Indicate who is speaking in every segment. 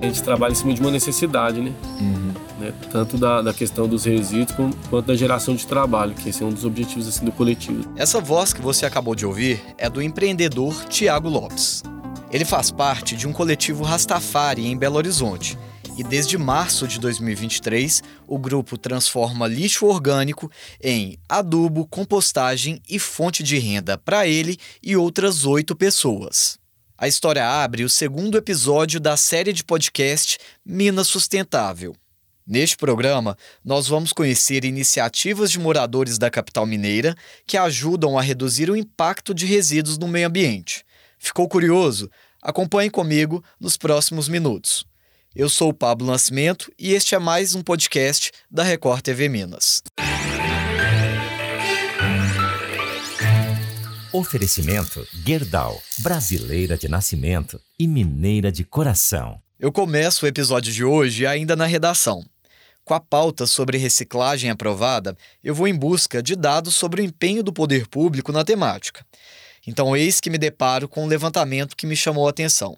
Speaker 1: A gente trabalha em cima de uma necessidade, né? Uhum. né? Tanto da, da questão dos resíduos quanto da geração de trabalho, que esse é um dos objetivos assim, do coletivo.
Speaker 2: Essa voz que você acabou de ouvir é do empreendedor Tiago Lopes. Ele faz parte de um coletivo Rastafari em Belo Horizonte e desde março de 2023 o grupo transforma lixo orgânico em adubo, compostagem e fonte de renda para ele e outras oito pessoas. A história abre o segundo episódio da série de podcast Minas Sustentável. Neste programa, nós vamos conhecer iniciativas de moradores da capital mineira que ajudam a reduzir o impacto de resíduos no meio ambiente. Ficou curioso? Acompanhe comigo nos próximos minutos. Eu sou o Pablo Nascimento e este é mais um podcast da Record TV Minas.
Speaker 3: Oferecimento Gerdau, brasileira de nascimento e mineira de coração.
Speaker 2: Eu começo o episódio de hoje ainda na redação. Com a pauta sobre reciclagem aprovada, eu vou em busca de dados sobre o empenho do poder público na temática. Então, eis que me deparo com um levantamento que me chamou a atenção.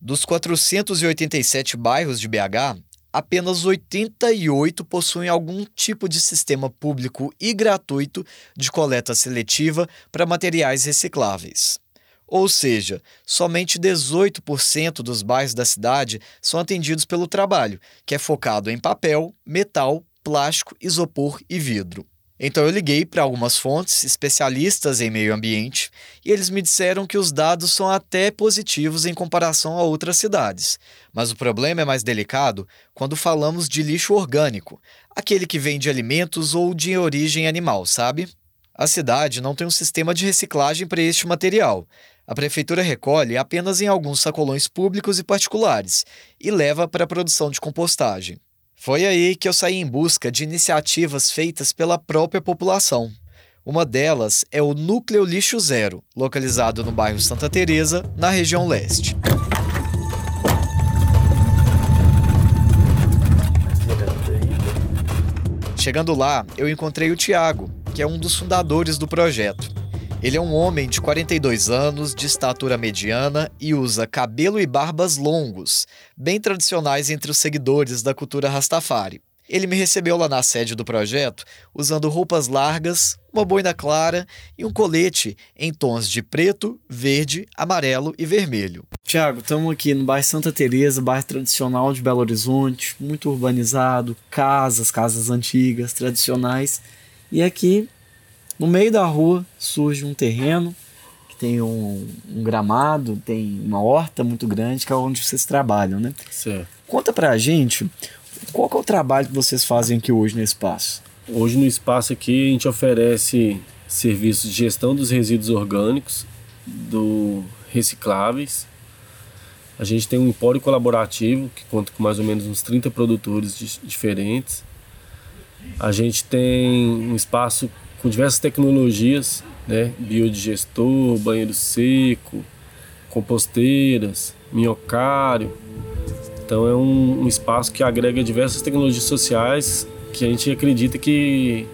Speaker 2: Dos 487 bairros de BH, apenas 88 possuem algum tipo de sistema público e gratuito de coleta seletiva para materiais recicláveis. Ou seja, somente 18% dos bairros da cidade são atendidos pelo trabalho, que é focado em papel, metal, plástico, isopor e vidro. Então eu liguei para algumas fontes especialistas em meio ambiente e eles me disseram que os dados são até positivos em comparação a outras cidades. Mas o problema é mais delicado quando falamos de lixo orgânico, aquele que vem de alimentos ou de origem animal, sabe? A cidade não tem um sistema de reciclagem para este material. A prefeitura recolhe apenas em alguns sacolões públicos e particulares e leva para a produção de compostagem. Foi aí que eu saí em busca de iniciativas feitas pela própria população. Uma delas é o Núcleo Lixo Zero, localizado no bairro Santa Teresa, na região leste. Chegando lá, eu encontrei o Tiago, que é um dos fundadores do projeto. Ele é um homem de 42 anos, de estatura mediana e usa cabelo e barbas longos, bem tradicionais entre os seguidores da cultura Rastafari. Ele me recebeu lá na sede do projeto usando roupas largas, uma boina clara e um colete em tons de preto, verde, amarelo e vermelho.
Speaker 4: Tiago, estamos aqui no bairro Santa Teresa, bairro tradicional de Belo Horizonte, muito urbanizado, casas, casas antigas, tradicionais. E aqui no meio da rua surge um terreno que tem um, um, gramado, tem uma horta muito grande, que é onde vocês trabalham, né?
Speaker 1: Certo.
Speaker 4: Conta pra gente qual é o trabalho que vocês fazem aqui hoje no espaço.
Speaker 1: Hoje no espaço aqui a gente oferece serviços de gestão dos resíduos orgânicos, do recicláveis. A gente tem um empório colaborativo que conta com mais ou menos uns 30 produtores diferentes. A gente tem um espaço com diversas tecnologias, né? biodigestor, banheiro seco, composteiras, minhocário. Então é um, um, espaço que agrega diversas tecnologias sociais que a gente acredita que,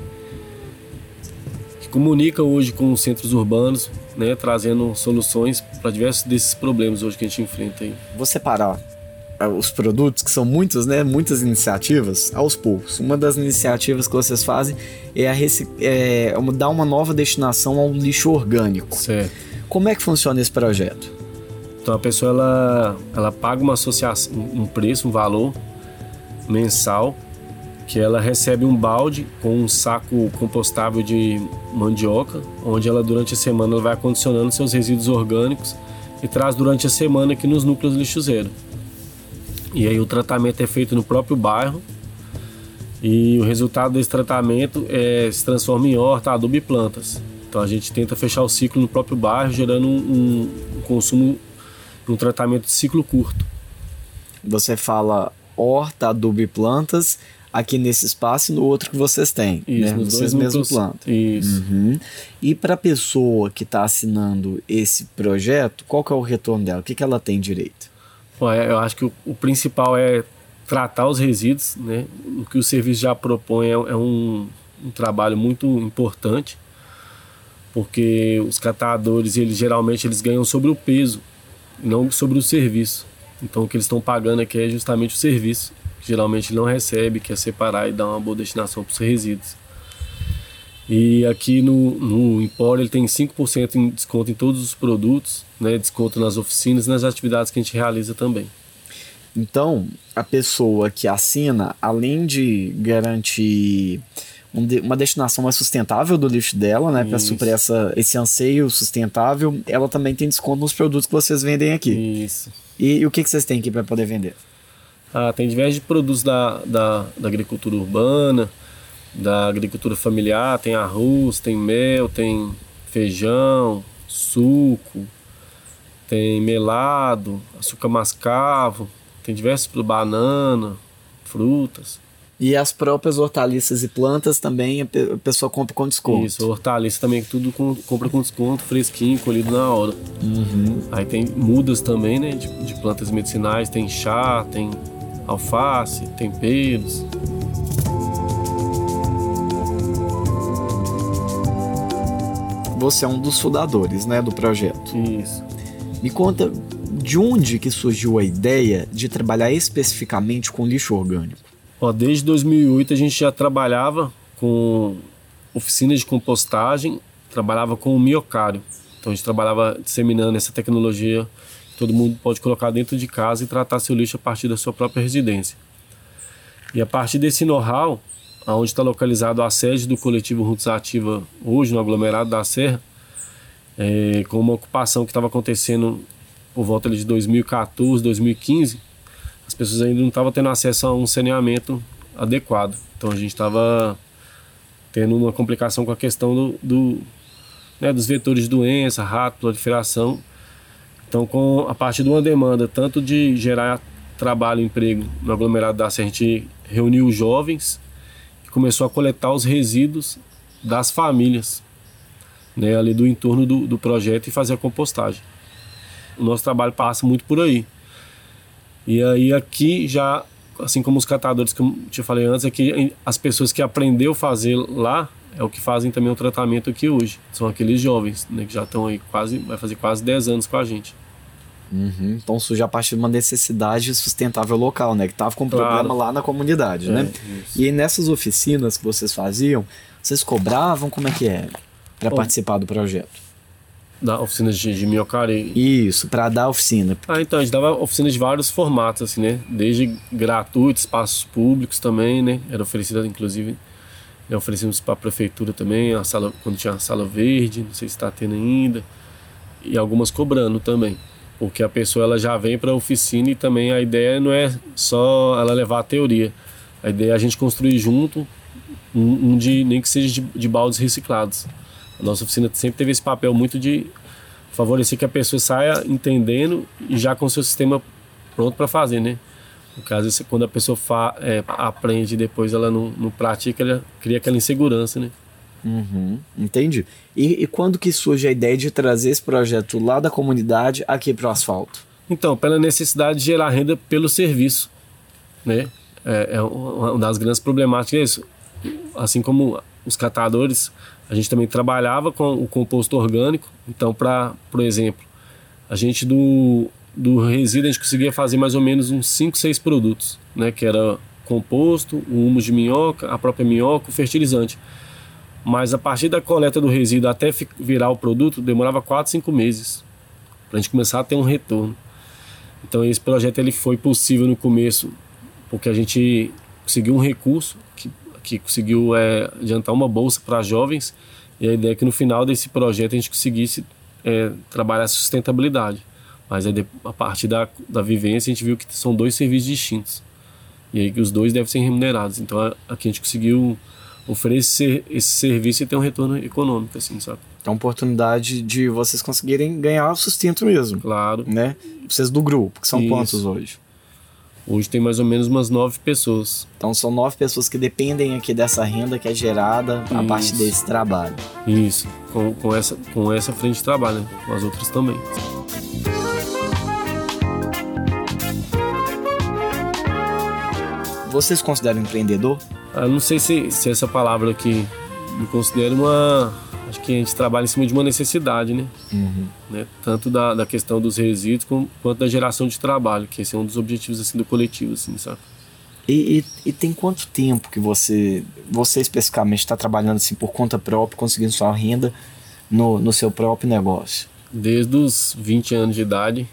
Speaker 1: que comunica hoje com os centros urbanos, né? trazendo soluções para diversos desses problemas hoje que a gente enfrenta aí.
Speaker 4: Vou separar os produtos, que são muitas, né? Muitas iniciativas, aos poucos. Uma das iniciativas que vocês fazem é, a é dar uma nova destinação ao lixo orgânico.
Speaker 1: Certo.
Speaker 4: Como é que funciona esse projeto?
Speaker 1: Então a pessoa ela, ela paga uma associação, um preço, um valor mensal, que ela recebe um balde com um saco compostável de mandioca, onde ela durante a semana vai acondicionando seus resíduos orgânicos e traz durante a semana aqui nos núcleos lixo zero. E aí o tratamento é feito no próprio bairro. E o resultado desse tratamento é, se transforma em horta, adubo e plantas. Então a gente tenta fechar o ciclo no próprio bairro, gerando um, um consumo, um tratamento de ciclo curto.
Speaker 4: Você fala horta, adubo e plantas aqui nesse espaço e no outro que vocês têm.
Speaker 1: Isso,
Speaker 4: né?
Speaker 1: nos
Speaker 4: vocês
Speaker 1: mesmos
Speaker 4: plantam.
Speaker 1: Isso.
Speaker 4: Uhum. E para a pessoa que está assinando esse projeto, qual que é o retorno dela? O que, que ela tem direito?
Speaker 1: É, eu acho que o, o, principal é tratar os resíduos, né? O que o serviço já propõe é, é um, um, trabalho muito importante, porque os catadores, eles geralmente eles ganham sobre o peso, não sobre o serviço. Então o que eles estão pagando aqui é justamente o serviço, que geralmente não recebe, que é separar e dar uma boa destinação para os resíduos. E aqui no, no Empório ele tem 5% em desconto em todos os produtos, né? desconto nas oficinas e nas atividades que a gente realiza também.
Speaker 2: Então, a pessoa que assina, além de garantir uma destinação mais sustentável do lixo dela, né, para suprir essa, esse anseio sustentável, ela também tem desconto nos produtos que vocês vendem aqui.
Speaker 1: Isso.
Speaker 2: E, e o que, que vocês têm aqui para poder vender?
Speaker 1: Ah, tem diversos produtos da, da, da agricultura urbana, da agricultura familiar, tem arroz, tem mel, tem feijão, suco, tem melado, açúcar mascavo, tem diversos banana, frutas.
Speaker 2: E as próprias hortaliças e plantas também a pessoa compra com desconto.
Speaker 1: Isso, hortaliça também tudo com, compra com desconto, fresquinho, colhido na hora.
Speaker 2: Uhum.
Speaker 1: Aí tem mudas também, né, de, de plantas medicinais, tem chá, tem alface, temperos.
Speaker 2: Você é um dos fundadores, né, do projeto.
Speaker 1: Isso.
Speaker 2: Me conta de onde que surgiu a ideia de trabalhar especificamente com lixo orgânico?
Speaker 1: Ó, desde 2008 a gente já trabalhava com oficinas de compostagem, trabalhava com o miocário. Então a gente trabalhava disseminando essa tecnologia que todo mundo pode colocar dentro de casa e tratar seu lixo a partir da sua própria residência. E a partir desse know-how, onde está localizado a sede do coletivo Roots Ativa hoje no aglomerado da Serra, é, com uma ocupação que estava acontecendo por volta de 2014, 2015, as pessoas ainda não estavam tendo acesso a um saneamento adequado. Então a gente estava tendo uma complicação com a questão do, do né, dos vetores de doença, rato, proliferação. Então, com a partir de uma demanda tanto de gerar trabalho emprego no aglomerado da Serra, a gente reuniu os jovens começou a coletar os resíduos das famílias né, ali do entorno do, do projeto e fazer a compostagem. O nosso trabalho passa muito por aí. E aí aqui já, assim como os catadores que eu te falei antes, aqui as pessoas que aprendeu a fazer lá é o que fazem também o tratamento aqui hoje. São aqueles jovens, né, que já estão aí quase, vai fazer quase 10 anos com a gente.
Speaker 2: Uhum. Então surge a partir de uma necessidade sustentável local, né? Que estava com um claro. problema lá na comunidade, né? é, né? Isso. E aí, nessas oficinas que vocês faziam, vocês cobravam? Como é que é? para participar do projeto?
Speaker 1: Da oficina de, de minhocari?
Speaker 2: Isso, para dar oficina.
Speaker 1: Ah, então, a gente dava oficinas de vários formatos, assim, né? Desde gratuitos, espaços públicos também, né? Era oferecida, inclusive, né? oferecíamos para a prefeitura também, a sala, quando tinha a sala verde, não sei se está tendo ainda, e algumas cobrando também. Porque a pessoa ela já vem para a oficina e também a ideia não é só ela levar a teoria. A ideia é a gente construir junto um, um de, nem que seja de, de baldes reciclados. A nossa oficina sempre teve esse papel muito de favorecer que a pessoa saia entendendo e já com o seu sistema pronto para fazer, né? No caso, quando a pessoa fa, é, aprende e depois ela não, não pratica, ela cria aquela insegurança, né?
Speaker 2: Uhum, entendi. E, e, quando que surge a ideia de trazer esse projeto lá da comunidade aqui para o asfalto?
Speaker 1: Então, pela necessidade de gerar renda pelo serviço, né? É, é uma das grandes problemáticas é isso. Assim como os catadores, a gente também trabalhava com o composto orgânico. Então, para, por exemplo, a gente do, do resíduo a gente conseguia fazer mais ou menos uns 5, 6 produtos, né? Que era composto, o humus de minhoca, a própria minhoca, o fertilizante. Mas a partir da coleta do resíduo até virar o produto, demorava 4, 5 meses para a gente começar a ter um retorno. Então esse projeto ele foi possível no começo porque a gente conseguiu um recurso que que conseguiu é, adiantar uma bolsa para jovens e a ideia é que no final desse projeto a gente conseguisse é, trabalhar a sustentabilidade. Mas aí, a partir da, da vivência a gente viu que são dois serviços distintos e aí que os dois devem ser remunerados. Então aqui a gente conseguiu oferecer esse serviço e ter um retorno econômico, assim, sabe?
Speaker 2: É uma oportunidade de vocês conseguirem ganhar o sustento mesmo.
Speaker 1: Claro.
Speaker 2: Né? Vocês do grupo, que são Isso. quantos hoje?
Speaker 1: Hoje tem mais ou menos umas nove pessoas.
Speaker 2: Então são nove pessoas que dependem aqui dessa renda que é gerada a partir desse trabalho.
Speaker 1: Isso, com, com, essa, com essa frente de trabalho, né? com as outras também.
Speaker 2: Você se considera um empreendedor?
Speaker 1: Eu não sei se, se essa palavra aqui me considero uma. Acho que que a gente trabalha em cima de uma necessidade, né?
Speaker 2: Uhum.
Speaker 1: né? Tanto da, da questão dos resíduos como, quanto da geração de trabalho, que esse é um dos objetivos assim do coletivo, assim, sabe?
Speaker 2: E, e, e tem quanto tempo que você, você especificamente está trabalhando assim por conta própria, conseguindo sua renda no, no seu próprio negócio?
Speaker 1: Desde os 20 anos de idade.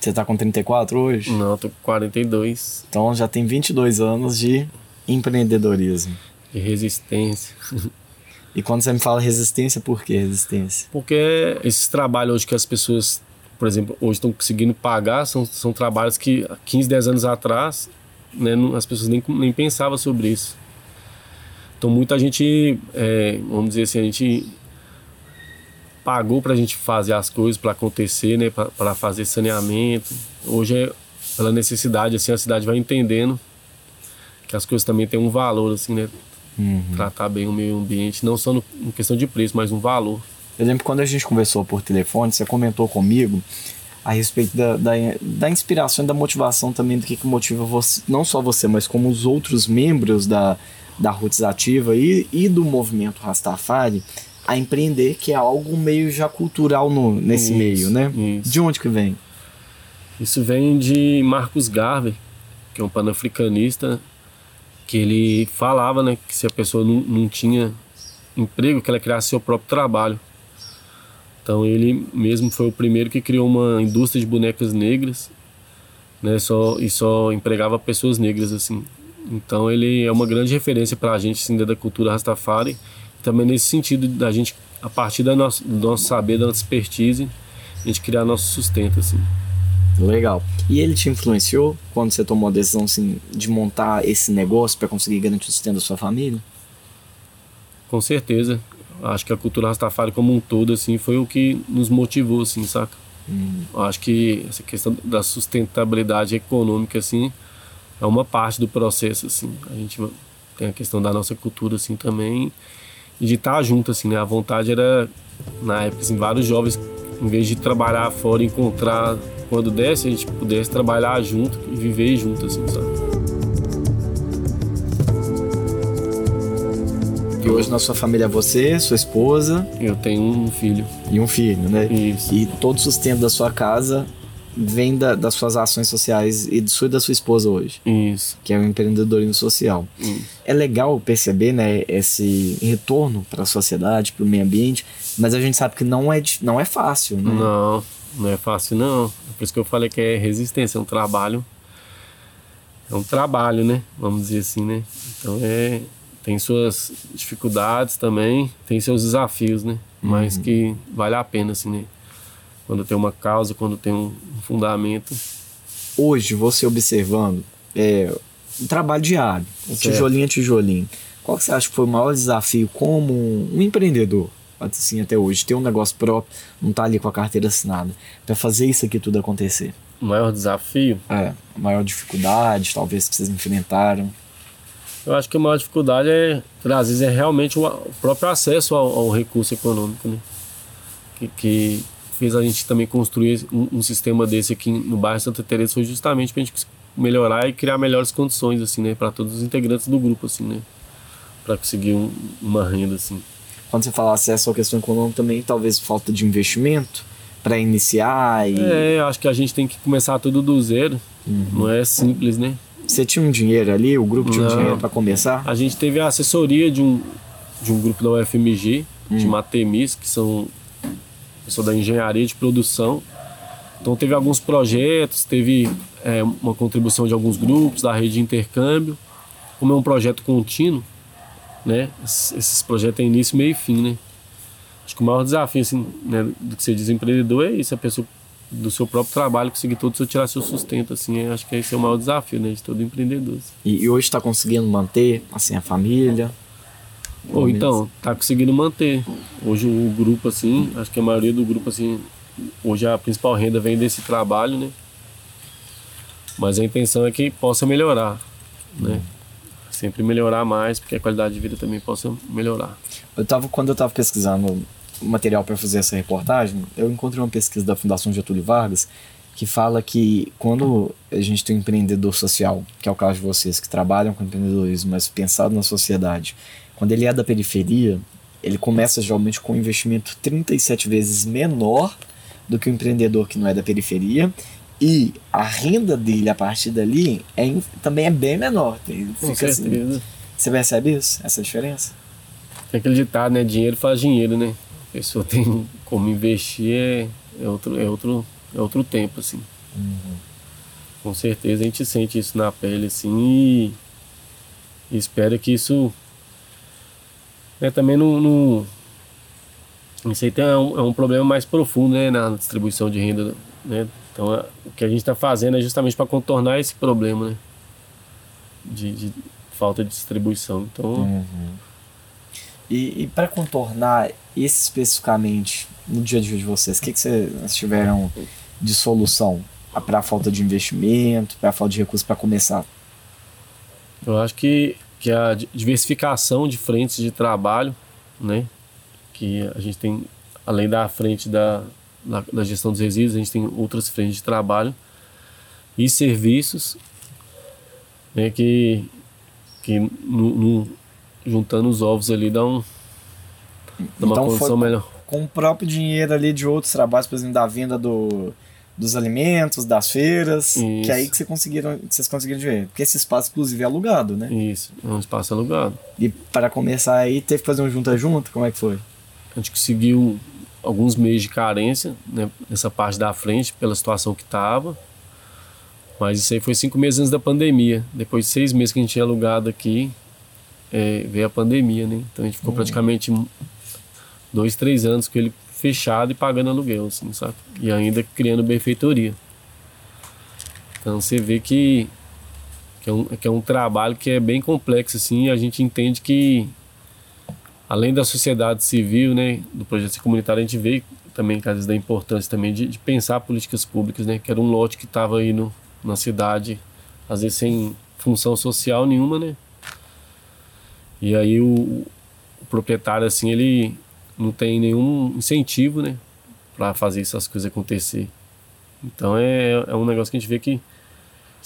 Speaker 2: Você está com 34 hoje?
Speaker 1: Não, tô com 42.
Speaker 2: Então já tem 22 anos de empreendedorismo.
Speaker 1: De resistência.
Speaker 2: E quando você me fala resistência, por que resistência?
Speaker 1: Porque esses trabalhos hoje que as pessoas, por exemplo, hoje estão conseguindo pagar, são, são trabalhos que há 15, 10 anos atrás, né, não, as pessoas nem, nem pensavam sobre isso. Então muita gente, é, vamos dizer assim, a gente pagou para a gente fazer as coisas para acontecer, né, para fazer saneamento. Hoje é pela necessidade, assim, a cidade vai entendendo que as coisas também têm um valor, assim, né?
Speaker 2: Uhum.
Speaker 1: Tratar bem o meio ambiente, não só no, em questão de preço, mas um valor.
Speaker 2: Eu lembro que quando a gente conversou por telefone, você comentou comigo a respeito da, da, da inspiração e da motivação também do que, que motiva você, não só você, mas como os outros membros da, da Roots Ativa e, e do movimento Rastafari a empreender, que é algo meio já cultural no, nesse
Speaker 1: Isso,
Speaker 2: meio, né?
Speaker 1: isso.
Speaker 2: De onde que vem?
Speaker 1: Isso vem de Marcus Garvey, que é um panafricanista, que ele falava né, que se a pessoa não, não tinha emprego, que ela criasse seu próprio trabalho. Então ele mesmo foi o primeiro que criou uma indústria de bonecas negras, né, só, e só empregava pessoas negras assim. Então ele é uma grande referência para a gente assim, da cultura Rastafari, também nesse sentido da gente, a partir da nossa, do nosso saber, da nossa expertise, a gente criar nosso sustento assim.
Speaker 2: Legal. E ele te influenciou quando você tomou a decisão assim, de montar esse negócio para conseguir garantir o sustento da sua família?
Speaker 1: Com certeza. Acho que a cultura Rastafari como um todo assim foi o que nos motivou assim, saca?
Speaker 2: Hum.
Speaker 1: Acho que essa questão da sustentabilidade econômica assim é uma parte do processo assim. A gente tem a questão da nossa cultura assim também e de estar junto assim, né? A vontade era na época assim, vários jovens em vez de trabalhar fora, encontrar quando desse, a gente pudesse trabalhar junto e viver junto, assim, sabe?
Speaker 2: E hoje na sua família é você, sua esposa
Speaker 1: Eu tenho um filho.
Speaker 2: e um filho, né?
Speaker 1: Isso.
Speaker 2: E todo o sustento da sua casa vem da- das suas ações sociais e de sua da sua esposa hoje,
Speaker 1: Isso.
Speaker 2: que é o empreendedorismo social.
Speaker 1: Isso.
Speaker 2: É legal perceber, né, esse retorno para a sociedade, para o meio ambiente, mas a gente sabe que não é, não é fácil, né?
Speaker 1: Não, não é fácil não. É Por isso que eu falei que é resistência, é um trabalho. É um trabalho, né? Vamos dizer assim, né? Então é. Tem suas dificuldades também, tem seus desafios, né? Mas que vale a pena, assim, né? Quando tem uma causa, quando tem um fundamento.
Speaker 2: Hoje, você observando é, o trabalho diário, o
Speaker 1: Certo.
Speaker 2: tijolinho a tijolinho, qual que você acha que foi o maior desafio como um empreendedor? Assim, até hoje, ter um negócio próprio, não tá ali com a carteira assinada, para fazer isso aqui tudo acontecer.
Speaker 1: O maior desafio
Speaker 2: É, a maior dificuldade, talvez, que vocês enfrentaram.
Speaker 1: Eu acho que a maior dificuldade é, às vezes, é realmente o, o próprio acesso ao, ao recurso econômico, né? Que, que fez a gente também construir um, um sistema desse aqui no bairro Santa Teresa foi justamente para a gente melhorar e criar melhores condições, assim, né? Para todos os integrantes do grupo, assim, né? Para conseguir um- uma renda, assim.
Speaker 2: Quando você fala acesso à questão econômica, também talvez falta de investimento para iniciar e
Speaker 1: É, acho que a gente tem que começar tudo do zero. Não é simples, né?
Speaker 2: você tinha um dinheiro ali, o grupo tinha um
Speaker 1: Não.
Speaker 2: dinheiro para começar?
Speaker 1: A gente teve a assessoria de um, de um grupo da UFMG, de Matemis, que são pessoal da engenharia de produção. Então teve alguns projetos, teve é, uma contribuição de alguns grupos da rede de intercâmbio. Como é um projeto contínuo, né? Esses projetos têm início, meio e fim, né? Acho que o maior desafio assim, né, do que ser desempreendedor é isso, a pessoa do seu próprio trabalho conseguir todo seu tirar seu sustento, assim, eu acho que esse é o maior desafio, né, de todo empreendedor. assim.
Speaker 2: E, e hoje está conseguindo manter assim a família?
Speaker 1: Ou então, tá conseguindo manter. Hoje o grupo, assim, acho que a maioria do grupo, assim, hoje a principal renda vem desse trabalho, né? Mas a intenção é que possa melhorar, né? Sempre melhorar mais, porque a qualidade de vida também possa melhorar.
Speaker 2: Eu tava, quando eu estava pesquisando material para fazer essa reportagem, eu encontrei uma pesquisa da Fundação Getúlio Vargas que fala que quando a gente tem um empreendedor social, que é o caso de vocês que trabalham com empreendedorismo, mas pensado na sociedade, quando ele é da periferia, ele começa geralmente com um investimento 37 vezes menor do que o empreendedor que não é da periferia e a renda dele a partir dali é, também é bem menor.
Speaker 1: Com
Speaker 2: assim,
Speaker 1: certeza.
Speaker 2: você percebe isso? Essa diferença?
Speaker 1: Tem aquele ditado, né? Dinheiro faz dinheiro, né? A pessoa tem como investir, é, é, outro, é, outro, é outro tempo, assim. Com certeza a gente sente isso na pele, assim, e, e espera que isso né, também não, não. Isso aí tem, é, um, é um problema mais profundo, né? Na distribuição de renda, né? Então, é- o que a gente está fazendo é justamente para contornar esse problema, né? De, de falta de distribuição. Então,
Speaker 2: E, e para contornar esse especificamente no dia a dia de vocês, o que, que vocês tiveram de solução para a falta de investimento, para a falta de recursos para começar?
Speaker 1: Eu acho que, que a di- diversificação de frentes de trabalho, né? Que a gente tem, além da frente da, da, da gestão dos resíduos, a gente tem outras frentes de trabalho e serviços, né? Que, que no, no- juntando os ovos ali dá, um, dá uma
Speaker 2: Então
Speaker 1: condição melhor.
Speaker 2: Com o próprio dinheiro ali de outros trabalhos, por exemplo, da venda do, dos alimentos, das feiras, que
Speaker 1: Isso.
Speaker 2: é aí que, vocês conseguiram, que vocês conseguiram ver. Porque esse espaço, inclusive, é alugado, né?
Speaker 1: Isso, é um espaço alugado.
Speaker 2: E para começar aí, teve que fazer um junta-junta? Como é que foi?
Speaker 1: A gente conseguiu alguns meses de carência né, nessa parte da frente, pela situação que estava. Mas isso aí foi cinco meses antes da pandemia. Depois de seis meses que a gente tinha alugado aqui, é, veio a pandemia, né? Então a gente ficou praticamente dois, três anos com ele fechado e pagando aluguel, assim, sabe? E ainda criando benfeitoria. Então você vê que, que, é um, que é um trabalho que é bem complexo, assim, e a gente entende que além da sociedade civil, né, do projeto comunitário, a gente vê também, às vezes, da importância também de, de pensar políticas públicas, né, que era um lote que estava aí no, na cidade, às vezes sem função social nenhuma, né, e aí o, o proprietário, assim, ele não tem nenhum incentivo, né, para fazer essas coisas acontecer. Então é, é um negócio que a gente vê que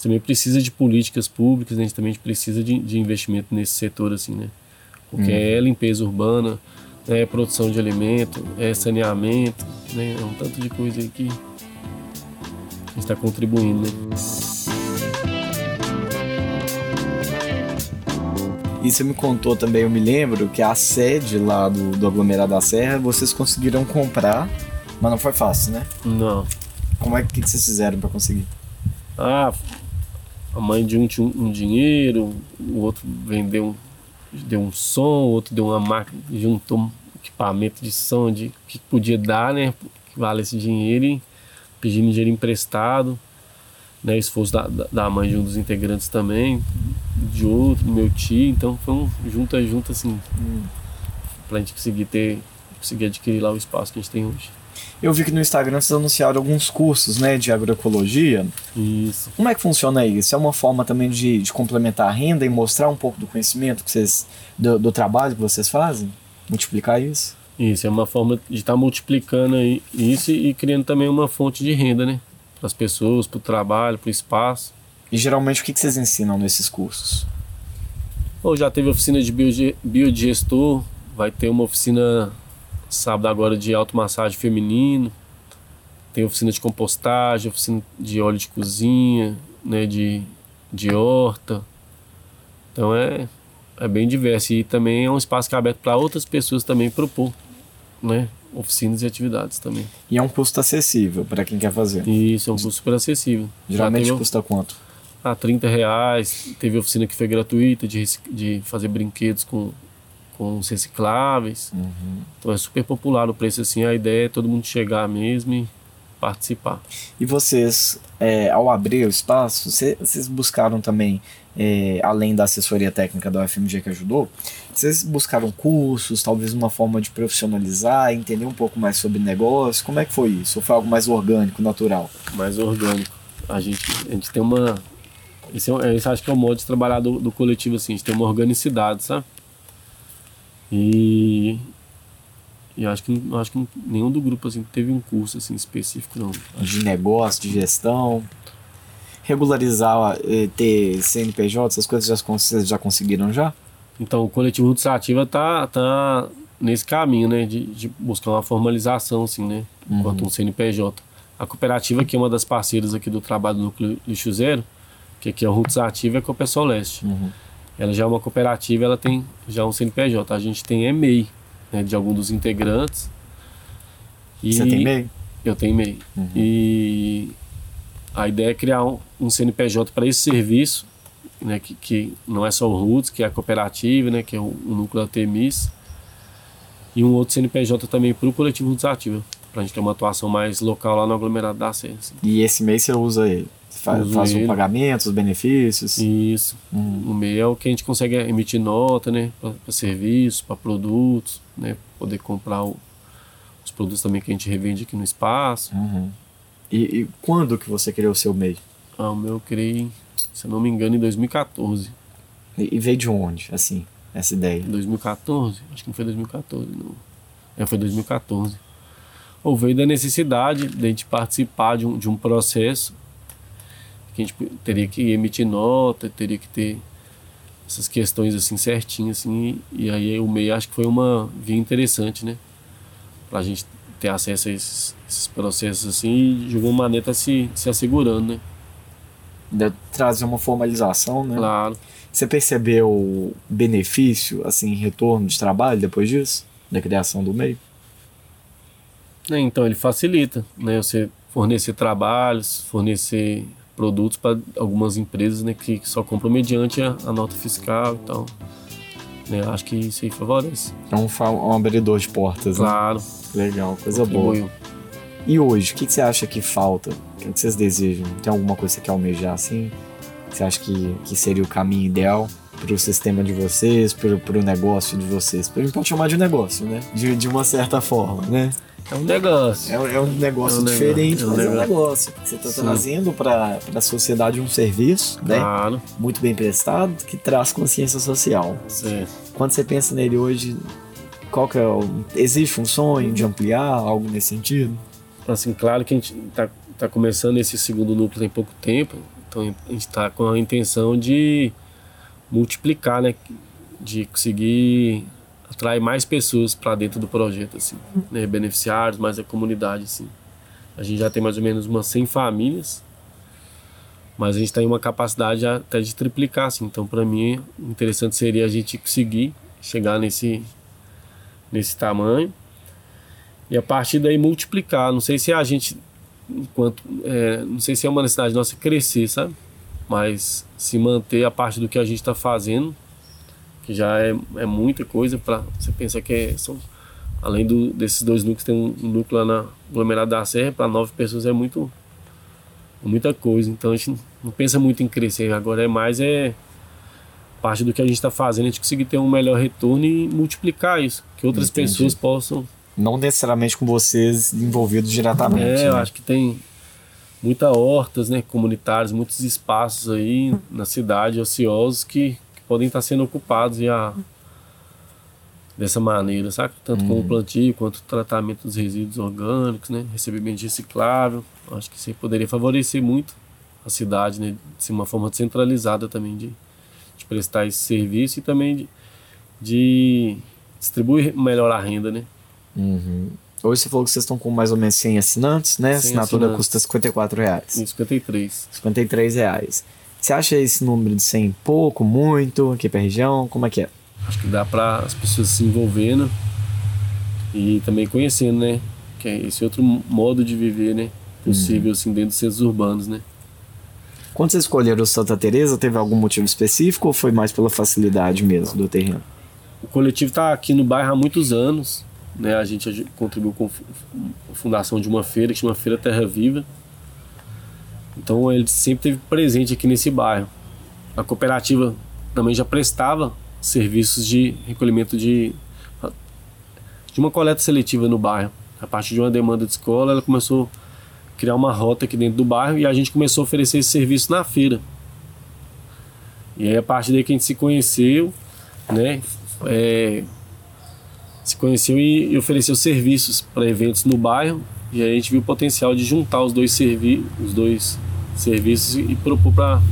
Speaker 1: também precisa de políticas públicas, né, a gente também precisa de, de investimento nesse setor, assim, né, porque é limpeza urbana, é produção de alimento, é saneamento, né? É um tanto de coisa aí que a gente está contribuindo, né?
Speaker 2: E você me contou também, eu me lembro, que a sede lá do, do aglomerado da Serra, vocês conseguiram comprar, mas não foi fácil, né?
Speaker 1: Não.
Speaker 2: Como é que, que vocês fizeram para conseguir?
Speaker 1: Ah, a mãe de um tinha um, dinheiro, o outro vendeu, deu um som, o outro deu uma máquina, juntou um equipamento de som de que podia dar, né? Que vale esse dinheiro e pedindo dinheiro emprestado, né? Esforço da, da- mãe de um dos integrantes também, de outro, do meu tio, então foi um junta junta assim, pra gente conseguir ter, conseguir adquirir lá o espaço que a gente tem hoje.
Speaker 2: Eu vi que no Instagram vocês anunciaram alguns cursos, né, de agroecologia.
Speaker 1: Isso.
Speaker 2: Como é que funciona isso? É uma forma também de, de complementar a renda e mostrar um pouco do conhecimento que vocês, do, do trabalho que vocês fazem? Multiplicar isso?
Speaker 1: Isso, é uma forma de estar multiplicando aí isso e, e criando também uma fonte de renda, né? Para as pessoas, para o trabalho, para o espaço.
Speaker 2: E geralmente o que, que vocês ensinam nesses cursos?
Speaker 1: Ou já teve oficina de biodigestor, vai ter uma oficina sábado agora de automassagem feminino, tem oficina de compostagem, oficina de óleo de cozinha, né? De, de horta. Então é, é bem diverso. E também é um espaço que é aberto para outras pessoas também propor, né? Oficinas e atividades também.
Speaker 2: E é um custo acessível para quem quer fazer.
Speaker 1: Isso é um custo super acessível.
Speaker 2: Geralmente custa quanto?
Speaker 1: ah, 30 reais. Teve oficina que foi gratuita de, de fazer brinquedos com, com os recicláveis. Então é super popular o preço assim. A ideia é todo mundo chegar mesmo e participar.
Speaker 2: E vocês, é, ao abrir o espaço, cê- vocês buscaram também, é, além da assessoria técnica da UFMG que ajudou, vocês buscaram cursos, talvez uma forma de profissionalizar, entender um pouco mais sobre negócio? Como é que foi isso? Ou foi algo mais orgânico, natural?
Speaker 1: mais orgânico. A gente, a gente tem uma. Esse, é, esse acho que é o modo de trabalhar do, do coletivo, assim, a gente tem uma organicidade, sabe? E. E acho que, acho que nenhum do grupo assim, teve um curso assim, específico, não.
Speaker 2: De negócio, de gestão? Regularizar, é, ter CNPJ, essas coisas já, vocês já conseguiram já?
Speaker 1: Então, o coletivo Roots Ativa tá, nesse caminho, né, de, de buscar uma formalização, assim, né,
Speaker 2: Uhum.
Speaker 1: enquanto um CNPJ. A cooperativa, que é uma das parceiras aqui do trabalho do Núcleo Lixo Zero, que aqui é o Roots Ativa, é a Copesol Leste.
Speaker 2: Uhum.
Speaker 1: Ela já é uma cooperativa, ela tem já um CNPJ. A gente tem EMEI, né, de algum dos integrantes. E
Speaker 2: Você tem meio?
Speaker 1: Eu tenho EMEI. E a ideia é criar um, um CNPJ para esse serviço, né, que, que não é só o Roots, que é a cooperativa, né, que é o, o núcleo da TEMIS, e um outro CNPJ também para o coletivo Roots Ativa, para a gente ter uma atuação mais local lá no aglomerado da Serra. assim.
Speaker 2: E esse mês você usa ele? Você faz, faz o pagamento, os benefícios?
Speaker 1: Isso.
Speaker 2: Uhum.
Speaker 1: O MEI é o que a gente consegue emitir nota, né? Para serviços, para produtos, né? Poder comprar o- os produtos também que a gente revende aqui no espaço.
Speaker 2: Uhum. E, e quando que você criou o seu MEI?
Speaker 1: Ah, o meu eu criei, se eu não me engano, em 2014.
Speaker 2: E, e veio de onde, assim, essa ideia?
Speaker 1: Em 2014? Acho que não foi 2014, não. É, foi 2014. Ou veio da necessidade de a gente participar de um, de um processo que a gente teria que emitir nota, teria que ter essas questões assim certinhas assim, e aí o MEI acho que foi uma via interessante, né? Pra gente ter acesso a esses, esses processos assim e de alguma maneira tá se, se assegurando, né?
Speaker 2: De trazer uma formalização, né?
Speaker 1: Claro.
Speaker 2: Você percebeu benefício, assim, em retorno de trabalho depois disso? Da criação do MEI?
Speaker 1: né, Então ele facilita, né? Você fornecer trabalhos, fornecer produtos para algumas empresas, né? Que só compram mediante a, a nota fiscal e tal. Né? Acho que isso aí favorece.
Speaker 2: É um, um abridor de portas, né?
Speaker 1: Claro.
Speaker 2: Legal, coisa boa. E hoje, o que, que você acha que falta? O que, vocês desejam? Tem alguma coisa que você quer almejar assim? Que você acha que, que seria o caminho ideal para o sistema de vocês, para o negócio de vocês? A gente pode chamar de negócio, né? De, de uma certa forma, né?
Speaker 1: É um negócio.
Speaker 2: É, é um negócio
Speaker 1: É um
Speaker 2: diferente,
Speaker 1: negócio, é um
Speaker 2: mas é um
Speaker 1: negócio.
Speaker 2: Você está trazendo para a sociedade um serviço, né?
Speaker 1: Claro.
Speaker 2: Muito bem prestado, que traz consciência social.
Speaker 1: Certo.
Speaker 2: Quando você pensa nele hoje, qual que é o... Existe um sonho de ampliar algo nesse sentido?
Speaker 1: Assim, claro que a gente tá, tá começando esse segundo núcleo tem pouco tempo, então a gente está com a intenção de multiplicar, né? De conseguir atrair mais pessoas para dentro do projeto, assim, né? Beneficiários, mais a comunidade, assim. A gente já tem mais ou menos umas 100 famílias, mas a gente tem uma capacidade até de triplicar, assim. Então, para mim, interessante seria a gente conseguir chegar nesse, nesse tamanho e a partir daí multiplicar. Não sei se a gente, enquanto, é, não sei se é uma necessidade nossa crescer, sabe? Mas se manter a parte do que a gente está fazendo, que já é, é muita coisa para você pensar que é, são além do, desses dois núcleos tem um, um núcleo lá na aglomerado da Serra para nove pessoas é muito muita coisa. Então a gente não pensa muito em crescer. Agora é mais é parte do que a gente está fazendo a gente conseguir ter um melhor retorno e multiplicar isso, que outras
Speaker 2: Entendi.
Speaker 1: pessoas possam
Speaker 2: Não necessariamente com vocês envolvidos diretamente.
Speaker 1: É, eu
Speaker 2: né?
Speaker 1: acho que tem muita hortas, né, comunitárias, muitos espaços aí na cidade ociosos que, que podem estar sendo ocupados já dessa maneira, sabe? Tanto com o plantio quanto o tratamento dos resíduos orgânicos, né, recebimento de reciclável. Acho que isso poderia favorecer muito a cidade, né, de ser uma forma centralizada também de, de prestar esse serviço e também de, de distribuir melhor a renda, né?
Speaker 2: Uhum. Hoje você falou que vocês estão com mais ou menos 100 assinantes, né? A
Speaker 1: 100
Speaker 2: assinatura
Speaker 1: assinantes.
Speaker 2: custa 54 reais.
Speaker 1: Em 53.
Speaker 2: 53 reais. Você acha esse número de 100 pouco, muito, aqui pra região? Como é que é?
Speaker 1: Acho que dá para as pessoas se envolvendo e também conhecendo, né? Que é esse outro modo de viver, né? Possível, assim, dentro dos centros urbanos, né?
Speaker 2: Quando vocês escolheram Santa Teresa, teve algum motivo específico ou foi mais pela facilidade mesmo do terreno?
Speaker 1: O coletivo está aqui no bairro há muitos anos, né? A gente contribuiu com a fundação de uma feira que chama Feira Terra Viva. Então ele sempre esteve presente aqui nesse bairro. A cooperativa também já prestava serviços de recolhimento de de uma coleta seletiva no bairro. A partir de uma demanda de escola, ela começou a criar uma rota aqui dentro do bairro e a gente começou a oferecer esse serviço na feira. E aí a partir daí que a gente se conheceu, né? é, se conheceu e, e ofereceu serviços para eventos no bairro e aí a gente viu o potencial de juntar os dois, servi os dois serviços e, e propor para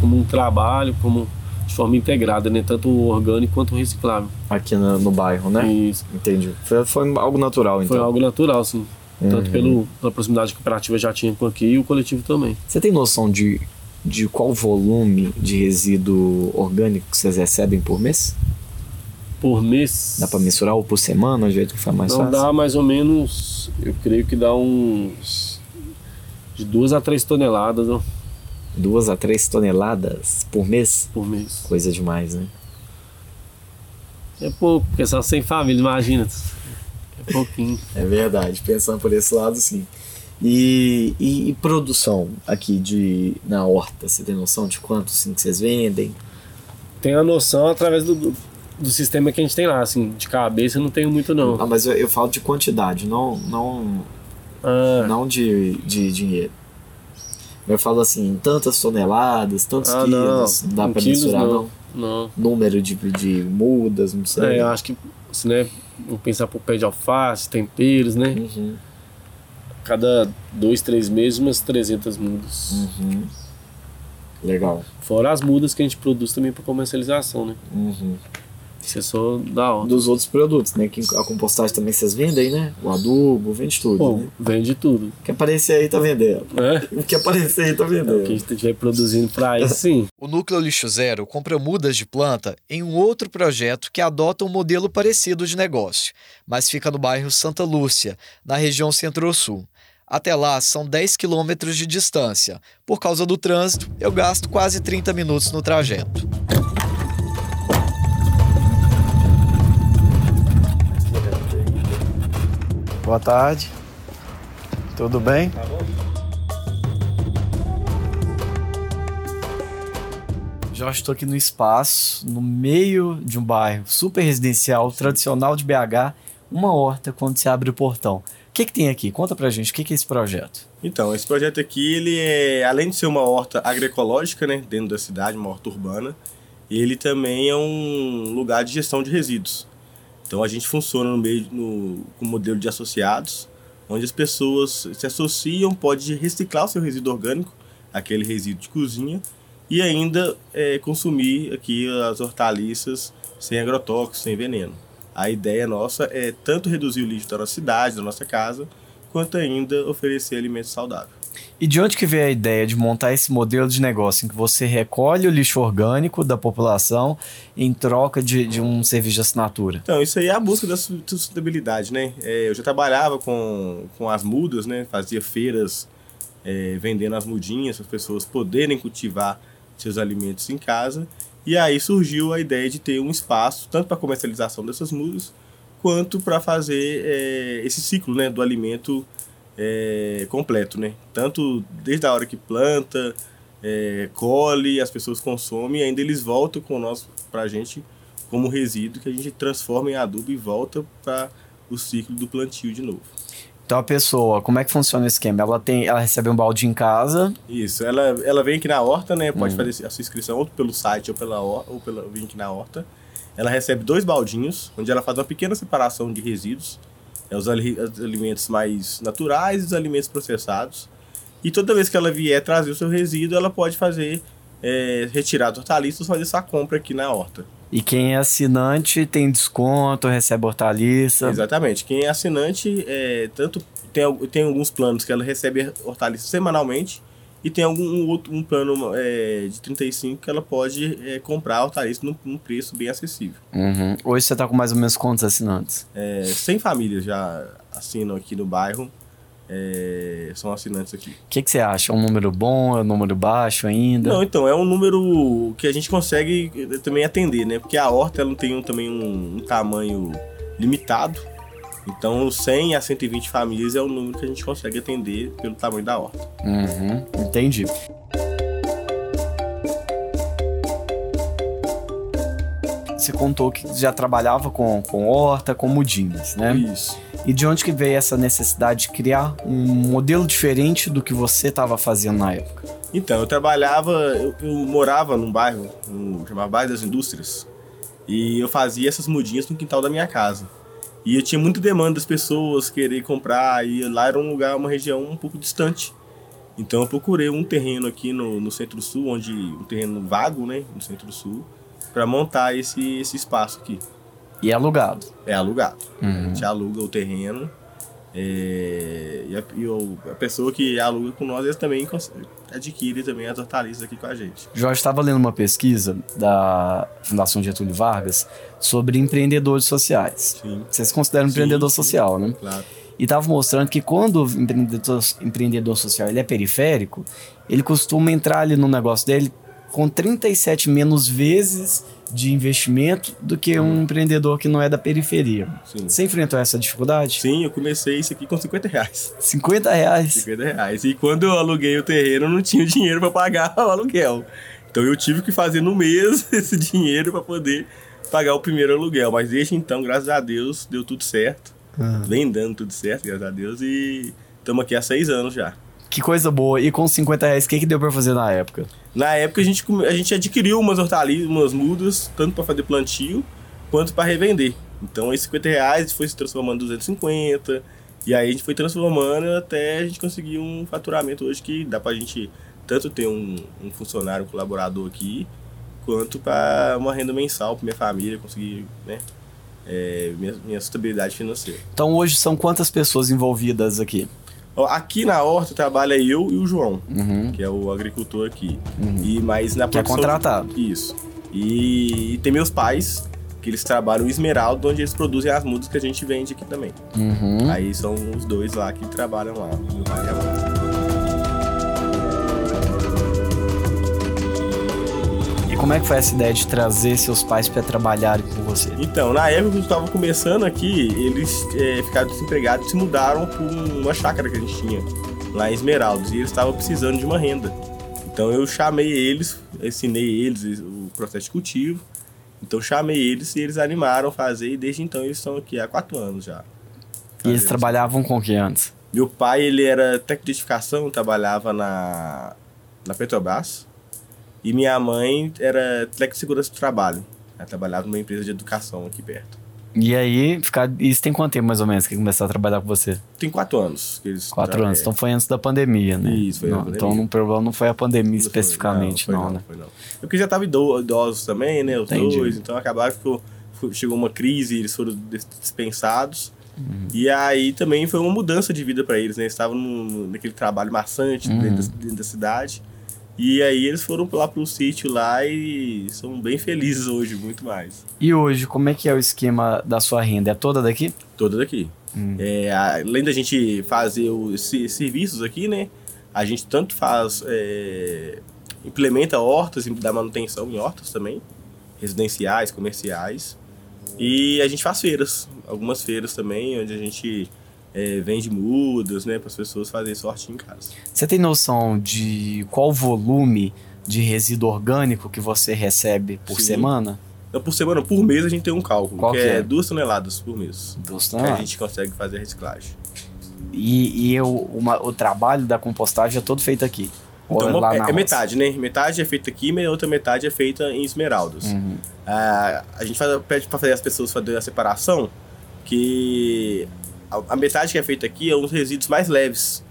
Speaker 1: como um trabalho, como de forma integrada, né? Tanto o orgânico quanto o reciclável.
Speaker 2: Aqui no, no bairro, né?
Speaker 1: Isso.
Speaker 2: Entendi. Foi, foi algo natural, então.
Speaker 1: Foi algo natural, sim. Tanto
Speaker 2: Uhum.
Speaker 1: pelo, pela proximidade que a cooperativa já tinha com aqui e o coletivo também.
Speaker 2: Você tem noção de, de qual volume de resíduo orgânico vocês recebem por mês?
Speaker 1: Por mês.
Speaker 2: Dá pra mensurar ou por semana, do jeito que foi mais
Speaker 1: Não
Speaker 2: fácil?
Speaker 1: dá mais ou menos, eu creio que dá uns. de duas a três toneladas ó,
Speaker 2: Duas a três toneladas por mês?
Speaker 1: por mês.
Speaker 2: Coisa demais, né?
Speaker 1: É pouco, porque só 100 famílias, imagina. É pouquinho.
Speaker 2: É verdade, pensando por esse lado, sim. E, e, e produção aqui de na horta, você tem noção de quanto assim, que vocês vendem?
Speaker 1: Tem a noção através do, do, do sistema que a gente tem lá, assim, de cabeça eu não tenho muito não.
Speaker 2: Ah, mas eu, eu falo de quantidade, não, não,
Speaker 1: Ah,
Speaker 2: não de, de dinheiro. Eu falo assim, tantas toneladas, tantos
Speaker 1: ah, não.
Speaker 2: quilos, não dá
Speaker 1: Em
Speaker 2: pra
Speaker 1: quilos,
Speaker 2: mensurar, não.
Speaker 1: não. Não.
Speaker 2: Número de, de mudas, não sei.
Speaker 1: É, eu acho que, se né, vamos pensar por pé de alface, temperos, né?
Speaker 2: Uhum,
Speaker 1: Cada dois, três meses, umas 300 mudas.
Speaker 2: uhum. Legal.
Speaker 1: Fora as mudas que a gente produz também para comercialização, né?
Speaker 2: Uhum.
Speaker 1: É só.
Speaker 2: Dos outros produtos, né? Que a compostagem também vocês vendem, né? O adubo, vende tudo,
Speaker 1: Bom,
Speaker 2: né?
Speaker 1: vende tudo.
Speaker 2: O que aparecer aí tá vendendo.
Speaker 1: né?
Speaker 2: O que aparecer aí tá
Speaker 1: O que a
Speaker 2: vendendo.
Speaker 1: gente estiver produzindo para isso, sim.
Speaker 5: O Núcleo Lixo Zero compra mudas de planta em um outro projeto que adota um modelo parecido de negócio, mas fica no bairro Santa Lúcia, na região Centro-Sul. Até lá são 10 quilômetros de distância. Por causa do trânsito, eu gasto quase 30 minutos no trajeto.
Speaker 2: Boa tarde. Tudo bem? Já estou aqui no espaço, no meio de um bairro super residencial, tradicional de BH, uma horta quando se abre o portão. O que, que tem aqui? Conta pra gente, o que, que é esse projeto?
Speaker 6: Então, esse projeto aqui, ele é, além de ser uma horta agroecológica, né, dentro da cidade, uma horta urbana, ele também é um lugar de gestão de resíduos. Então, a gente funciona no meio, no, com um modelo de associados, onde as pessoas se associam, pode reciclar o seu resíduo orgânico, aquele resíduo de cozinha, e ainda é, consumir aqui as hortaliças sem agrotóxicos, sem veneno. A ideia nossa é tanto reduzir o lixo da nossa cidade, da nossa casa, quanto ainda oferecer alimentos saudáveis.
Speaker 2: E de onde que veio a ideia de montar esse modelo de negócio em que você recolhe o lixo orgânico da população em troca de, de um serviço de assinatura?
Speaker 6: Então, isso aí é a busca da su- sustentabilidade, né? É, eu já trabalhava com, com as mudas, né? Fazia feiras é, vendendo as mudinhas para as pessoas poderem cultivar seus alimentos em casa. E aí surgiu a ideia de ter um espaço, tanto para comercialização dessas mudas, quanto para fazer é, esse ciclo né, do alimento é, completo, né? Tanto desde a hora que planta, é, colhe, as pessoas consomem, ainda eles voltam com nós para a gente como resíduo que a gente transforma em adubo e volta para o ciclo do plantio de novo.
Speaker 2: Então a pessoa, como é que funciona o esquema? Ela tem, ela recebe um balde em casa,
Speaker 6: Isso, ela, ela vem aqui na horta, né? Pode fazer a sua inscrição ou pelo site ou pela ou pela vem aqui na horta. Ela recebe dois baldinhos, onde ela faz uma pequena separação de resíduos, é, os, ali- os alimentos mais naturais e os alimentos processados. E toda vez que ela vier trazer o seu resíduo, ela pode fazer é, retirar hortaliças, fazer essa compra aqui na horta.
Speaker 2: e quem é assinante tem desconto, recebe hortaliça.
Speaker 6: Exatamente. Quem é assinante, é, tanto tem, tem alguns planos que ela recebe hortaliças semanalmente e tem algum um outro um plano é, de 35 que ela pode é, comprar hortaliças num, num preço bem acessível.
Speaker 2: Uhum. Hoje você tá com mais ou menos quantos assinantes?
Speaker 6: É, 100 famílias já assinam aqui no bairro, é, são assinantes aqui.
Speaker 2: O que, que você acha? É um número bom? É um número baixo ainda?
Speaker 6: Não, então, é um número que a gente consegue eh, também atender, né? Porque a horta ela tem um, também um, um tamanho limitado. Então, 100 a 120 famílias é o número que a gente consegue atender pelo tamanho da horta.
Speaker 2: Uhum, entendi. Você contou que já trabalhava com, com horta, com mudinhas, né?
Speaker 6: Isso.
Speaker 2: E de onde que veio essa necessidade de criar um modelo diferente do que você estava fazendo na época?
Speaker 6: Então, eu trabalhava, eu, eu morava num bairro, chamava Bairro das Indústrias, e eu fazia essas mudinhas no quintal da minha casa. E eu tinha muita demanda das pessoas querer comprar, e lá era um lugar, uma região um pouco distante. Então eu procurei um terreno aqui no, no Centro-Sul, onde um terreno vago, né, no Centro-Sul, para montar esse, esse espaço aqui.
Speaker 2: E é alugado.
Speaker 6: É alugado.
Speaker 2: Uhum.
Speaker 6: A gente aluga o terreno. é, e, a, e a pessoa que aluga com nós, eles também cons- adquire também as hortaliças aqui com a gente.
Speaker 2: Jorge estava lendo uma pesquisa da Fundação Getúlio Vargas sobre empreendedores sociais.
Speaker 6: Sim,
Speaker 2: Vocês consideram
Speaker 6: Sim,
Speaker 2: empreendedor
Speaker 6: sim.
Speaker 2: social, né?
Speaker 6: claro.
Speaker 2: E estava mostrando que quando o empreendedor, empreendedor social ele é periférico, ele costuma entrar ali no negócio dele com 37 menos vezes de investimento do que um empreendedor que não é da periferia.
Speaker 6: Sim.
Speaker 2: Você enfrentou essa dificuldade?
Speaker 6: Sim, eu comecei isso aqui com 50 reais.
Speaker 2: 50 reais.
Speaker 6: 50 reais. E quando eu aluguei o terreno, eu não tinha dinheiro para pagar o aluguel. Então eu tive que fazer no mês esse dinheiro para poder pagar o primeiro aluguel. Mas desde então, graças a Deus, deu tudo certo. Vem dando tudo certo, graças a Deus. E estamos aqui há seis anos já.
Speaker 2: Que coisa boa. E com 50 reais, o que, que deu pra fazer na época?
Speaker 6: Na época a gente, a gente adquiriu umas hortaliças, umas mudas, tanto para fazer plantio quanto para revender. Então esses 50 reais foi se transformando em 250. E aí a gente foi transformando até a gente conseguir um faturamento hoje que dá pra gente tanto ter um, um funcionário, um colaborador aqui, quanto para uma renda mensal para minha família, conseguir né, é, minha, minha sustentabilidade financeira.
Speaker 2: Então hoje são quantas pessoas envolvidas aqui?
Speaker 6: Aqui na horta trabalha eu e o João,
Speaker 2: Uhum.
Speaker 6: que é o agricultor aqui. E mais na
Speaker 2: Que é
Speaker 6: produção-
Speaker 2: contratado.
Speaker 6: Isso. E, e tem meus pais, que eles trabalham em Esmeralda, onde eles produzem as mudas que a gente vende aqui também.
Speaker 2: Uhum.
Speaker 6: Aí são os dois lá que trabalham lá, meu pai e a mãe.
Speaker 2: E como é que foi essa ideia de trazer seus pais para trabalharem com você?
Speaker 6: Então, na época que eu estava começando aqui, eles é, ficaram desempregados e se mudaram para uma chácara que a gente tinha lá em Esmeraldas. E eles estavam precisando de uma renda. Então eu chamei eles, ensinei eles o processo de cultivo. Então chamei eles e eles animaram a fazer. E desde então eles estão aqui há quatro anos já.
Speaker 2: E eles trabalhavam com o que antes?
Speaker 6: Meu pai, ele era técnico de edificação, trabalhava na, na Petrobras. E minha mãe era técnico de segurança do trabalho. Ela trabalhava numa empresa de educação aqui perto.
Speaker 2: E aí, ficar... isso tem quanto tempo mais ou menos que começaram a trabalhar com você?
Speaker 6: Tem quatro anos que eles
Speaker 2: Quatro anos.
Speaker 6: é,
Speaker 2: Então foi antes da pandemia, né?
Speaker 6: Isso, foi
Speaker 2: Não,
Speaker 6: a pandemia.
Speaker 2: Então o problema não foi a pandemia
Speaker 6: não
Speaker 2: especificamente,
Speaker 6: foi
Speaker 2: não, né?
Speaker 6: Foi não. Porque já tava ido- idosos também, né? Os
Speaker 2: Entendi.
Speaker 6: dois. Então acabaram que chegou uma crise, eles foram dis- dispensados.
Speaker 2: Uhum.
Speaker 6: E aí também foi uma mudança de vida para eles, né? Eles estavam num- naquele trabalho maçante
Speaker 2: Uhum.
Speaker 6: dentro, da, dentro da cidade. E aí eles foram lá pro sítio lá e são bem felizes hoje, muito mais.
Speaker 2: E hoje, como é que é o esquema da sua renda? É toda daqui?
Speaker 6: Toda daqui.
Speaker 2: Hum.
Speaker 6: É, além da gente fazer os se- serviços aqui, né? A gente tanto faz. é, implementa hortas e dá manutenção em hortas também, residenciais, comerciais. E a gente faz feiras, algumas feiras também, onde a gente é, vende mudas, né? Para as pessoas fazerem sorte em casa.
Speaker 2: Você tem noção de qual volume de resíduo orgânico que você recebe por
Speaker 6: Sim.
Speaker 2: semana?
Speaker 6: Então, por semana, por mês, a gente tem um cálculo,
Speaker 2: Qual
Speaker 6: que
Speaker 2: que
Speaker 6: é
Speaker 2: é?
Speaker 6: duas toneladas por mês.
Speaker 2: Duas
Speaker 6: Que a
Speaker 2: toneladas.
Speaker 6: gente consegue fazer a reciclagem.
Speaker 2: E, e eu, uma- o trabalho da compostagem é todo feito aqui.
Speaker 6: Então,
Speaker 2: é
Speaker 6: uma- é, é metade, né? Metade é feita aqui, e outra metade é feita em Esmeraldas.
Speaker 2: Uhum.
Speaker 6: Ah, a gente faz, pede para fazer as pessoas fazerem a separação, que a, a metade que é feita aqui é uns resíduos mais leves,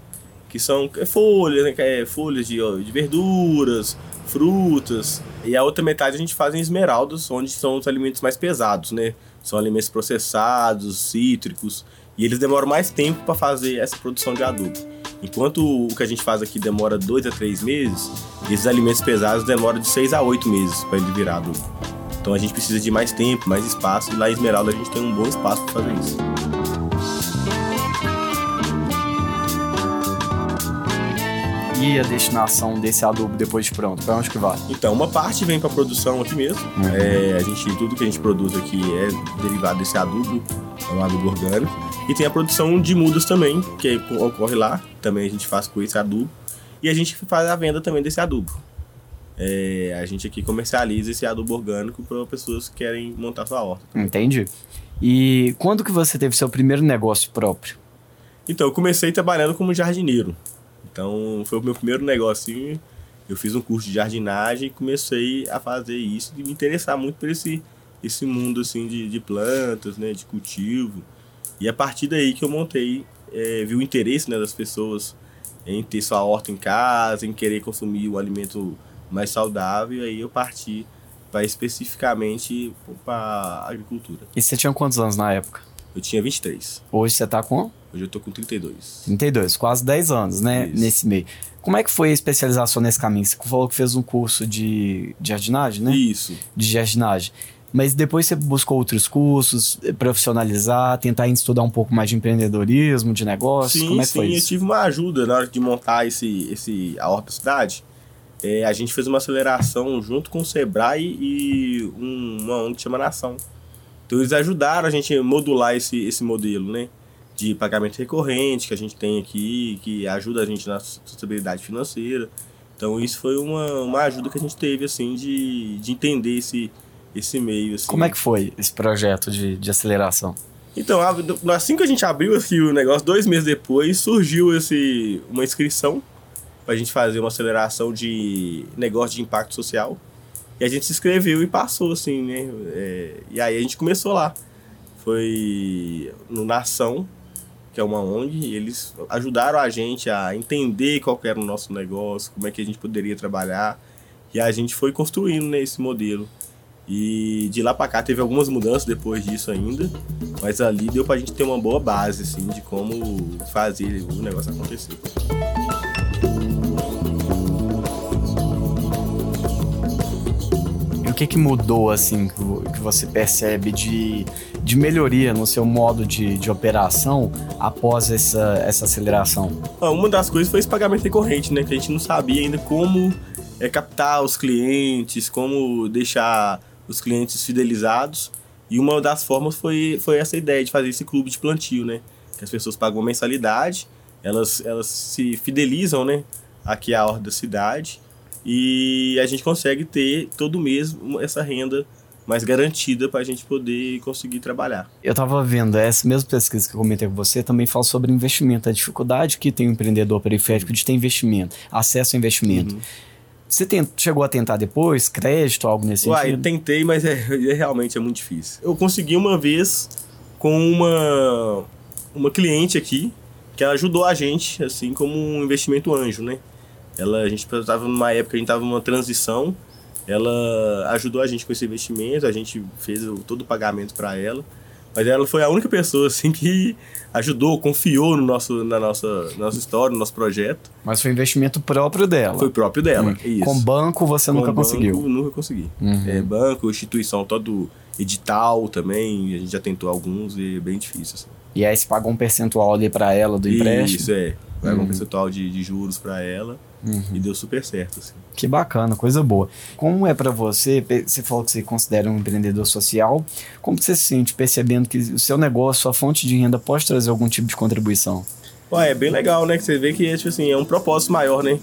Speaker 6: que são é folhas, né, é folhas de, ó, de verduras, frutas, e a outra metade a gente faz em esmeraldas, onde são os alimentos mais pesados, né? São alimentos processados, cítricos, e eles demoram mais tempo para fazer essa produção de adubo. Enquanto o que a gente faz aqui demora dois a três meses, esses alimentos pesados demoram de seis a oito meses para ele virar adubo. Então a gente precisa de mais tempo, mais espaço. E lá em Esmeralda a gente tem um bom espaço para fazer isso.
Speaker 2: A destinação desse adubo depois de pronto? Pra onde que vai?
Speaker 6: Então, uma parte vem para produção aqui mesmo. É, a gente, tudo que a gente produz aqui é derivado desse adubo, é um adubo orgânico. E tem a produção de mudas também, que ocorre lá. Também a gente faz com esse adubo. E a gente faz a venda também desse adubo. É, a gente aqui comercializa esse adubo orgânico para pessoas que querem montar sua horta.
Speaker 2: Entendi. E quando que você teve seu primeiro negócio próprio?
Speaker 6: Então, eu comecei trabalhando como jardineiro. Então, foi o meu primeiro negocinho. Eu fiz um curso de jardinagem e comecei a fazer isso e me interessar muito por esse, esse mundo assim de, de plantas, né, de cultivo. E a partir daí que eu montei, eh, vi o interesse né, das pessoas em ter sua horta em casa, em querer consumir um alimento mais saudável. E aí eu parti vai especificamente para agricultura.
Speaker 2: E você tinha quantos anos na época?
Speaker 6: Eu tinha 23.
Speaker 2: Hoje você tá com
Speaker 6: Hoje eu tô com 32.
Speaker 2: 32, quase 10 anos, né?
Speaker 6: Isso.
Speaker 2: Nesse meio. Como é que foi a especialização nesse caminho? Você falou que fez um curso de, de jardinagem, né?
Speaker 6: Isso.
Speaker 2: De jardinagem. Mas depois você buscou outros cursos, eh, profissionalizar, tentar estudar um pouco mais de empreendedorismo, de negócios?
Speaker 6: Sim,
Speaker 2: Como é que
Speaker 6: sim,
Speaker 2: foi
Speaker 6: eu
Speaker 2: isso?
Speaker 6: tive uma ajuda na hora de montar esse, esse, a Horta Cidade. É, a gente fez uma aceleração junto com o Sebrae e um, uma ONG que chama Nação. Então eles ajudaram a gente a modular esse, esse modelo, né? De pagamento recorrente que a gente tem aqui, que ajuda a gente na sustentabilidade financeira. Então isso foi uma, uma ajuda que a gente teve, assim, de, de entender esse, esse meio, assim.
Speaker 2: Como é que foi esse projeto de, de aceleração?
Speaker 6: Então, a- assim que a gente abriu aqui o negócio, dois meses depois, surgiu esse, uma inscrição pra gente fazer uma aceleração de negócio de impacto social. E a gente se inscreveu e passou, assim, né? É, e aí a gente começou lá. Foi no Nação, que é uma ONG, e eles ajudaram a gente a entender qual era o nosso negócio, como é que a gente poderia trabalhar. E a gente foi construindo né, esse modelo. E de lá pra cá teve algumas mudanças depois disso ainda, mas ali deu pra gente ter uma boa base, assim, de como fazer o negócio acontecer.
Speaker 2: Que que mudou, assim, que vo- que você percebe de, de melhoria no seu modo de, de operação após essa, essa aceleração?
Speaker 6: Ah, Uma das coisas foi esse pagamento recorrente, né? Que a gente não sabia ainda como é, captar os clientes, como deixar os clientes fidelizados. E uma das formas foi, foi essa ideia de fazer esse clube de plantio, né? Que as pessoas pagam mensalidade, elas, elas se fidelizam, né? Aqui à horta da cidade. E a gente consegue ter todo mês essa renda mais garantida para a gente poder conseguir trabalhar.
Speaker 2: Eu tava vendo, essa mesma pesquisa que eu comentei com você também fala sobre investimento, a dificuldade que tem o empreendedor periférico de ter investimento, acesso a investimento. Você tem- chegou a tentar depois, crédito, algo nesse
Speaker 6: Uai,
Speaker 2: sentido?
Speaker 6: tentei, mas é, é realmente é muito difícil. Eu consegui uma vez com uma, uma cliente aqui, que ajudou a gente, assim, como um investimento anjo, né? Ela, a gente estava numa época, a gente estava numa transição, ela ajudou a gente com esse investimento, a gente fez o- todo o pagamento para ela. Mas ela foi a única pessoa, assim, que ajudou, confiou no nosso, na nossa, na nossa história, no nosso projeto.
Speaker 2: Mas foi investimento próprio dela.
Speaker 6: Foi próprio dela, isso.
Speaker 2: Com banco você nunca
Speaker 6: Com
Speaker 2: conseguiu.
Speaker 6: Banco, nunca consegui.
Speaker 2: Uhum.
Speaker 6: É, banco, instituição, todo edital também, a gente já tentou alguns e é bem difícil. Assim.
Speaker 2: E aí você pagou um percentual ali pra ela do empréstimo.
Speaker 6: Isso, é. Vai
Speaker 2: Uhum.
Speaker 6: um percentual de, de juros para ela e deu super certo. Assim.
Speaker 2: Que bacana, coisa boa. Como é pra você, você falou que você considera um empreendedor social, como você se sente percebendo que o seu negócio, sua fonte de renda pode trazer algum tipo de contribuição?
Speaker 6: Ué, é bem legal, né? Que você vê que tipo assim, é um propósito maior, né?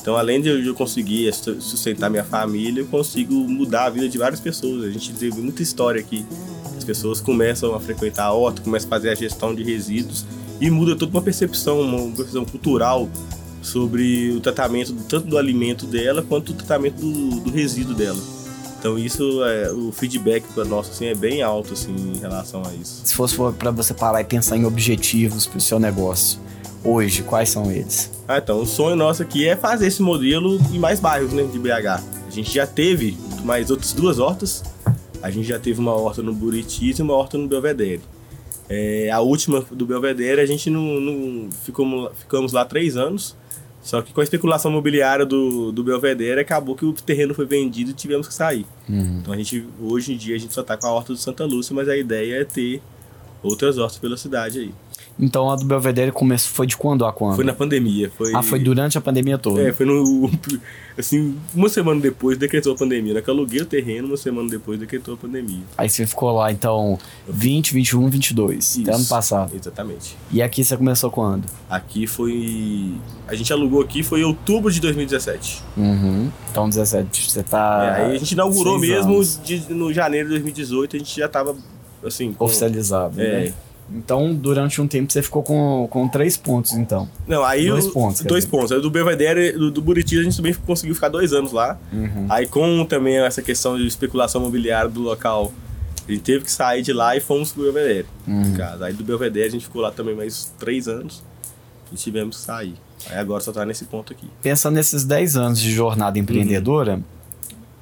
Speaker 6: Então, além de eu- conseguir su- sustentar minha família, eu consigo mudar a vida de várias pessoas. A gente teve muita história aqui. As pessoas começam a frequentar a horta, começam a fazer a gestão de resíduos e muda toda uma percepção, uma percepção cultural sobre o tratamento tanto do alimento dela quanto do tratamento do, do resíduo dela. Então isso é o feedback para nós assim é bem alto assim em relação a isso.
Speaker 2: Se fosse para você parar e pensar em objetivos para o seu negócio, hoje, quais são eles?
Speaker 6: Ah, então, o sonho nosso aqui é fazer esse modelo em mais bairros né, de BH. A gente já teve mais outras duas hortas. A gente já teve uma horta no Buritis e uma horta no Belvedere. É, a última do Belvedere, a gente não, não ficamos, ficamos lá três anos. Só que com a especulação imobiliária do, do Belvedere, acabou que o terreno foi vendido e tivemos que sair. Então a gente, hoje em dia, a gente só tá com a horta do Santa Lúcia, mas a ideia é ter outras hortas pela cidade aí.
Speaker 2: Então a do Belvedere começou, foi de quando a quando?
Speaker 6: Foi na pandemia. Foi...
Speaker 2: Ah, foi durante a pandemia toda.
Speaker 6: É, foi no. Assim, uma semana depois decretou a pandemia. Né? Que eu aluguei o terreno, uma semana depois decretou a pandemia.
Speaker 2: Aí você ficou lá, então, 20, 21, 22, até ano
Speaker 6: Isso,
Speaker 2: passado.
Speaker 6: Exatamente.
Speaker 2: E aqui você começou quando?
Speaker 6: Aqui foi. A gente alugou aqui foi em outubro de 2017.
Speaker 2: Uhum. Então, 17, você tá.
Speaker 6: É, aí a gente inaugurou mesmo de- no janeiro de 2018, a gente já tava assim. com-
Speaker 2: Oficializado.
Speaker 6: É.
Speaker 2: né? Então, durante um tempo você ficou com, com três pontos, então.
Speaker 6: Não, aí
Speaker 2: Dois
Speaker 6: o-
Speaker 2: pontos,
Speaker 6: Dois
Speaker 2: dizer.
Speaker 6: pontos. Aí do Belvedere, do, do Buriti, a gente também conseguiu ficar dois anos lá.
Speaker 2: Uhum.
Speaker 6: Aí com também essa questão de especulação imobiliária do local, a gente teve que sair de lá e fomos pro Belvedere,
Speaker 2: Uhum.
Speaker 6: Aí do Belvedere a gente ficou lá também mais três anos e tivemos que sair. Aí agora só tá nesse ponto aqui.
Speaker 2: Pensando nesses 10 anos de jornada empreendedora,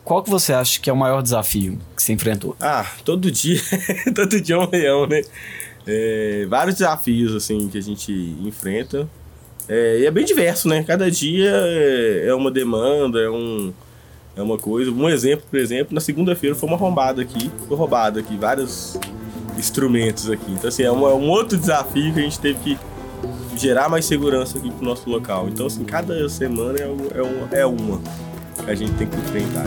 Speaker 7: qual que você acha que é o maior desafio que você enfrentou?
Speaker 6: Ah, todo dia, todo dia é um leão, né? É, vários desafios, assim, que a gente enfrenta. É, e é bem diverso, né? Cada dia é, é uma demanda, é um é uma coisa. Um exemplo, por exemplo, na segunda-feira foi uma roubada aqui, foi roubada aqui, vários instrumentos aqui. Então, assim, é um, é um outro desafio que a gente teve que gerar mais segurança aqui pro nosso local. Então, assim, cada semana é, é, uma, é uma que a gente tem que enfrentar.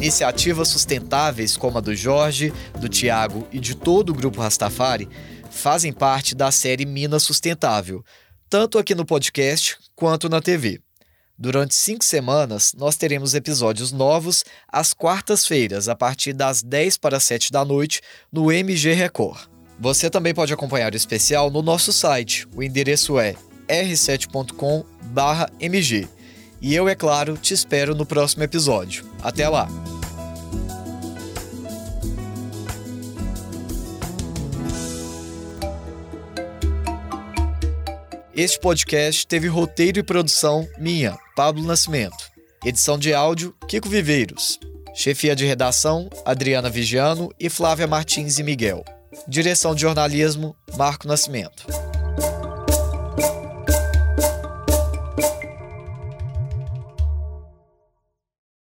Speaker 2: Iniciativas sustentáveis como a do Jorge, do Tiago e de todo o grupo Rastafari fazem parte da série Minas Sustentável, tanto aqui no podcast quanto na TV. Durante cinco semanas, nós teremos episódios novos às quartas-feiras, a partir das 10 para 7 da noite, no MG Record. Você também pode acompanhar o especial no nosso site. O endereço é r7.com/mg. E eu, é claro, te espero no próximo episódio. Até lá! Este podcast teve roteiro e produção minha, Pablo Nascimento. Edição de áudio, Kiko Viveiros. Chefia de redação, Adriana Vigiano e Flávia Martins e Miguel. Direção de jornalismo, Marco Nascimento.